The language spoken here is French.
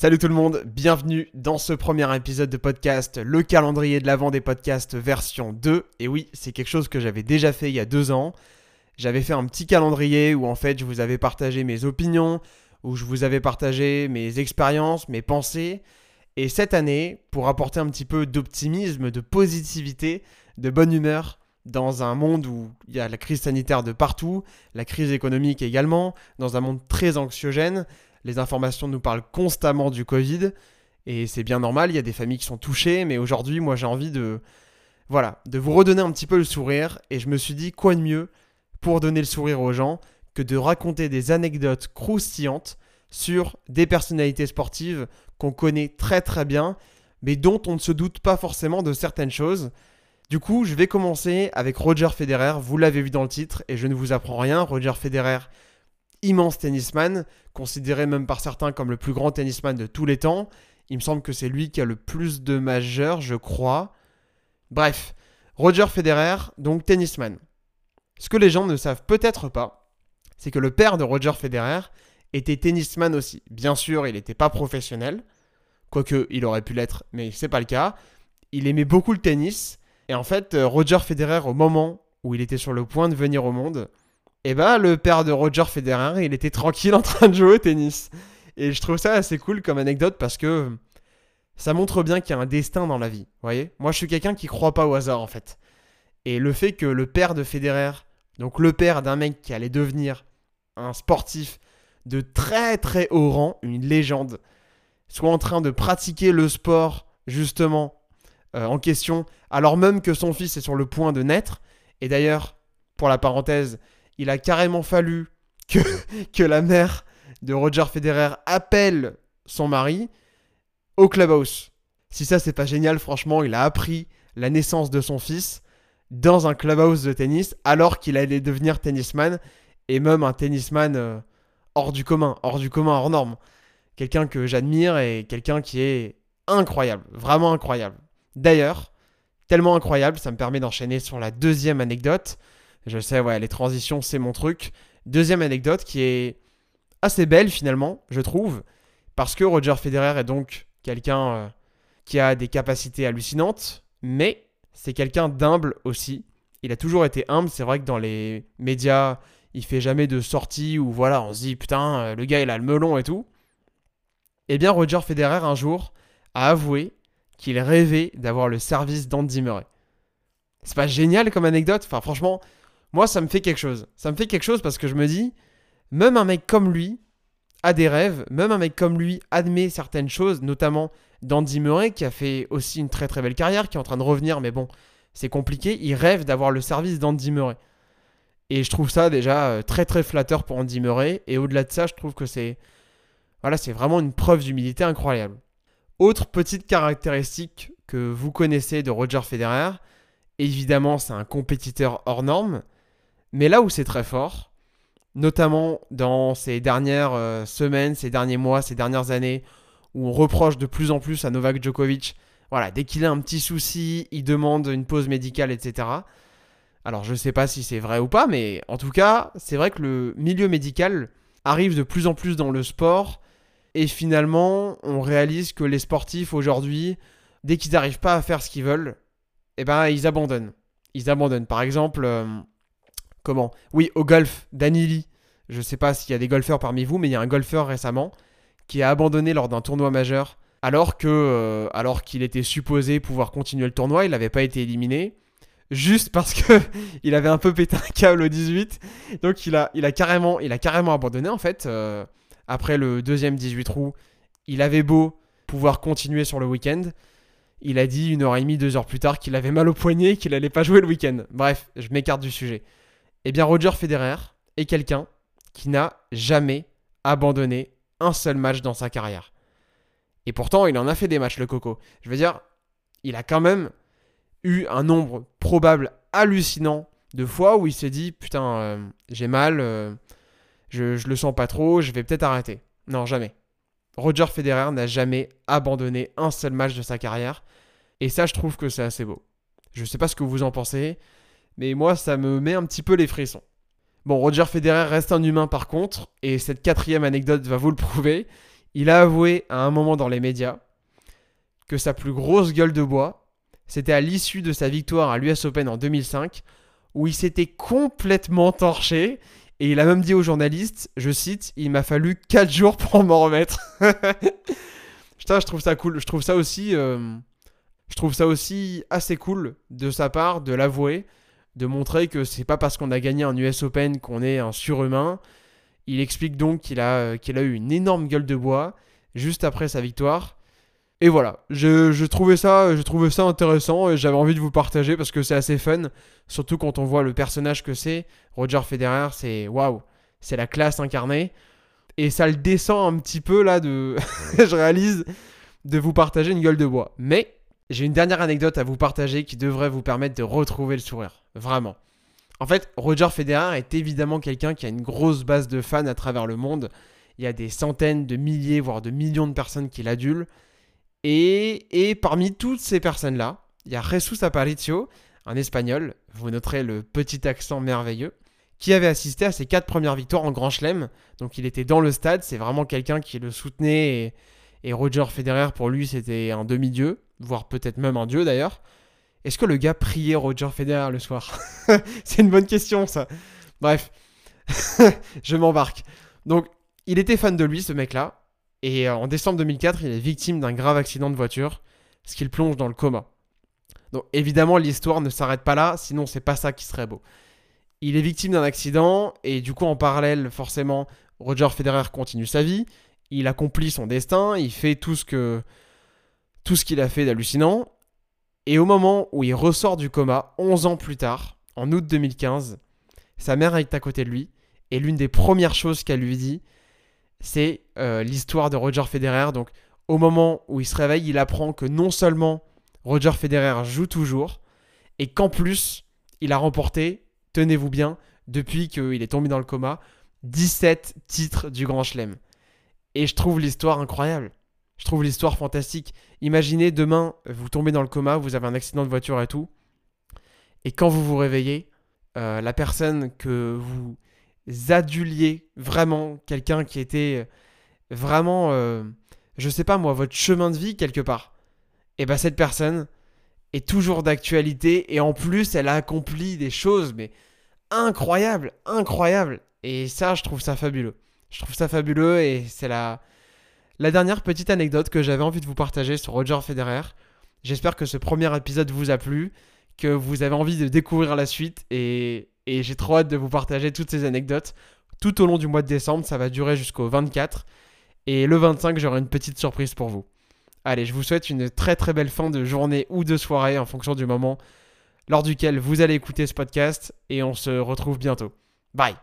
Salut tout le monde, bienvenue dans ce premier épisode de podcast, le calendrier de l'avant des podcasts version 2. Et oui, c'est quelque chose que j'avais déjà fait il y a deux ans. J'avais fait un petit calendrier où en fait je vous avais partagé mes opinions, où je vous avais partagé mes expériences, mes pensées. Et cette année, pour apporter un petit peu d'optimisme, de positivité, de bonne humeur, dans un monde où il y a la crise sanitaire de partout, la crise économique également, dans un monde très anxiogène, les informations nous parlent constamment du Covid. Et c'est bien normal, il y a des familles qui sont touchées, mais aujourd'hui, moi j'ai envie de. Voilà, de vous redonner un petit peu le sourire. Et je me suis dit, quoi de mieux pour donner le sourire aux gens que de raconter des anecdotes croustillantes sur des personnalités sportives qu'on connaît très très bien, mais dont on ne se doute pas forcément de certaines choses. Du coup, je vais commencer avec Roger Federer, vous l'avez vu dans le titre, et je ne vous apprends rien. Roger Federer, immense tennisman, considéré même par certains comme le plus grand tennisman de tous les temps. Il me semble que c'est lui qui a le plus de majeurs, je crois. Bref, Roger Federer, donc tennisman. Ce que les gens ne savent peut-être pas, c'est que le père de Roger Federer était tennisman aussi. Bien sûr, il n'était pas professionnel, quoique il aurait pu l'être, mais c'est pas le cas. Il aimait beaucoup le tennis, et en fait, Roger Federer, au moment où il était sur le point de venir au monde, et eh ben le père de Roger Federer, il était tranquille en train de jouer au tennis. Et je trouve ça assez cool comme anecdote parce que ça montre bien qu'il y a un destin dans la vie. Voyez? Moi, je suis quelqu'un qui croit pas au hasard en fait. Et le fait que le père de Federer, donc le père d'un mec qui allait devenir un sportif de très très haut rang, une légende, soit en train de pratiquer le sport justement euh, en question, alors même que son fils est sur le point de naître. Et d'ailleurs, pour la parenthèse, il a carrément fallu que, que la mère de Roger Federer appelle son mari au clubhouse. Si ça c'est pas génial, franchement, il a appris la naissance de son fils dans un clubhouse de tennis alors qu'il allait devenir tennisman et même un tennisman euh, hors du commun, hors du commun, hors norme. Quelqu'un que j'admire et quelqu'un qui est incroyable, vraiment incroyable. D'ailleurs, tellement incroyable, ça me permet d'enchaîner sur la deuxième anecdote. Je sais, ouais, les transitions, c'est mon truc. Deuxième anecdote qui est assez belle finalement, je trouve, parce que Roger Federer est donc quelqu'un euh, qui a des capacités hallucinantes, mais c'est quelqu'un d'humble aussi. Il a toujours été humble, c'est vrai que dans les médias, il fait jamais de sorties où voilà, on se dit putain, euh, le gars il a le melon et tout. Eh bien, Roger Federer un jour a avoué qu'il rêvait d'avoir le service d'Andy Murray. C'est pas génial comme anecdote? Enfin, franchement, moi, ça me fait quelque chose. Ça me fait quelque chose parce que je me dis, même un mec comme lui a des rêves, même un mec comme lui admet certaines choses, notamment d'Andy Murray qui a fait aussi une très très belle carrière, qui est en train de revenir, mais bon, c'est compliqué. Il rêve d'avoir le service d'Andy Murray. Et je trouve ça déjà euh, très très flatteur pour Andy Murray. Et au-delà de ça, je trouve que c'est voilà, c'est vraiment une preuve d'humilité incroyable. Autre petite caractéristique que vous connaissez de Roger Federer, évidemment, c'est un compétiteur hors norme. Mais là où c'est très fort, notamment dans ces dernières euh, semaines, ces derniers mois, ces dernières années, où on reproche de plus en plus à Novak Djokovic, voilà, dès qu'il a un petit souci, il demande une pause médicale, etc. Alors je ne sais pas si c'est vrai ou pas, mais en tout cas, c'est vrai que le milieu médical arrive de plus en plus dans le sport, et finalement, on réalise que les sportifs aujourd'hui, dès qu'ils n'arrivent pas à faire ce qu'ils veulent, eh ben ils abandonnent. Ils abandonnent. Par exemple, euh, Oui, au golf, Danili. Je ne sais pas s'il y a des golfeurs parmi vous, mais il y a un golfeur récemment qui a abandonné lors d'un tournoi majeur alors que euh, qu'il était supposé pouvoir continuer le tournoi, il n'avait pas été éliminé juste parce que il avait un peu pété un câble au 18. Donc il a, il a, carrément, abandonné en fait. Euh, après le deuxième 18 trous, il avait beau pouvoir continuer sur le week-end. Il a dit une heure et demie, deux heures plus tard qu'il avait mal au poignet et qu'il n'allait pas jouer le week-end. Bref, je m'écarte du sujet. Eh bien, Roger Federer est quelqu'un qui n'a jamais abandonné un seul match dans sa carrière. Et pourtant, il en a fait des matchs, le Coco. Je veux dire, il a quand même eu un nombre probable hallucinant de fois où il s'est dit Putain, euh, j'ai mal, euh, je, je le sens pas trop, je vais peut-être arrêter. Non, jamais. Roger Federer n'a jamais abandonné un seul match de sa carrière. Et ça, je trouve que c'est assez beau. Je ne sais pas ce que vous en pensez mais moi ça me met un petit peu les frissons. Bon, Roger Federer reste un humain par contre, et cette quatrième anecdote va vous le prouver. Il a avoué à un moment dans les médias que sa plus grosse gueule de bois, c'était à l'issue de sa victoire à l'US Open en 2005, où il s'était complètement torché. Et il a même dit aux journalistes, je cite, il m'a fallu 4 jours pour m'en remettre. Putain, je trouve ça cool. Je trouve ça aussi, euh, je trouve ça aussi assez cool de sa part de l'avouer, de montrer que c'est pas parce qu'on a gagné un US Open qu'on est un surhumain. Il explique donc qu'il a, euh, qu'il a eu une énorme gueule de bois juste après sa victoire et voilà, je, trouvais ça, je trouvais ça intéressant et j'avais envie de vous partager parce que c'est assez fun, surtout quand on voit le personnage que c'est. Roger Federer, c'est waouh, c'est la classe incarnée. Et ça le descend un petit peu là de, je réalise, de vous partager une gueule de bois. Mais j'ai une dernière anecdote à vous partager qui devrait vous permettre de retrouver le sourire, vraiment. En fait, Roger Federer est évidemment quelqu'un qui a une grosse base de fans à travers le monde. Il y a des centaines de milliers, voire de millions de personnes qui l'adulent. Et, parmi toutes ces personnes-là, il y a Jesus Aparicio, un espagnol, vous noterez le petit accent merveilleux, qui avait assisté à ses quatre premières victoires en Grand Chelem. Donc il était dans le stade, c'est vraiment quelqu'un qui le soutenait. Et, Roger Federer, pour lui, c'était un demi-dieu, voire peut-être même un dieu d'ailleurs. Est-ce que le gars priait Roger Federer le soir C'est une bonne question ça. Bref, je m'embarque. Donc il était fan de lui, ce mec-là. Et euh, en décembre 2004, il est victime d'un grave accident de voiture, ce qui le plonge dans le coma. Donc évidemment, l'histoire ne s'arrête pas là, sinon c'est pas ça qui serait beau. Il est victime d'un accident et du coup en parallèle, forcément, Roger Federer continue sa vie. Il accomplit son destin, il fait tout ce que tout ce qu'il a fait d'hallucinant. Et au moment où il ressort du coma, 11 ans plus tard, en août 2015, sa mère est à côté de lui et l'une des premières choses qu'elle lui dit, c'est euh, l'histoire de Roger Federer. Donc, au moment où il se réveille, il apprend que non seulement Roger Federer joue toujours, et qu'en plus, il a remporté, tenez-vous bien, depuis qu'il est tombé dans le coma, 17 titres du Grand Chelem. Et je trouve l'histoire incroyable. Je trouve l'histoire fantastique. Imaginez demain, vous tombez dans le coma, vous avez un accident de voiture et tout. Et quand vous vous réveillez, euh, la personne que vous aduliez vraiment quelqu'un qui était vraiment, euh, je sais pas moi, votre chemin de vie quelque part. Et bien cette personne est toujours d'actualité et en plus elle a accompli des choses mais incroyables, incroyables. Et ça, je trouve ça fabuleux. Je trouve ça fabuleux et c'est la, la dernière petite anecdote que j'avais envie de vous partager sur Roger Federer. J'espère que ce premier épisode vous a plu, que vous avez envie de découvrir la suite et, j'ai trop hâte de vous partager toutes ces anecdotes tout au long du mois de décembre. Ça va durer jusqu'au 24. Et le 25, j'aurai une petite surprise pour vous. Allez, je vous souhaite une très très belle fin de journée ou de soirée en fonction du moment lors duquel vous allez écouter ce podcast. Et on se retrouve bientôt. Bye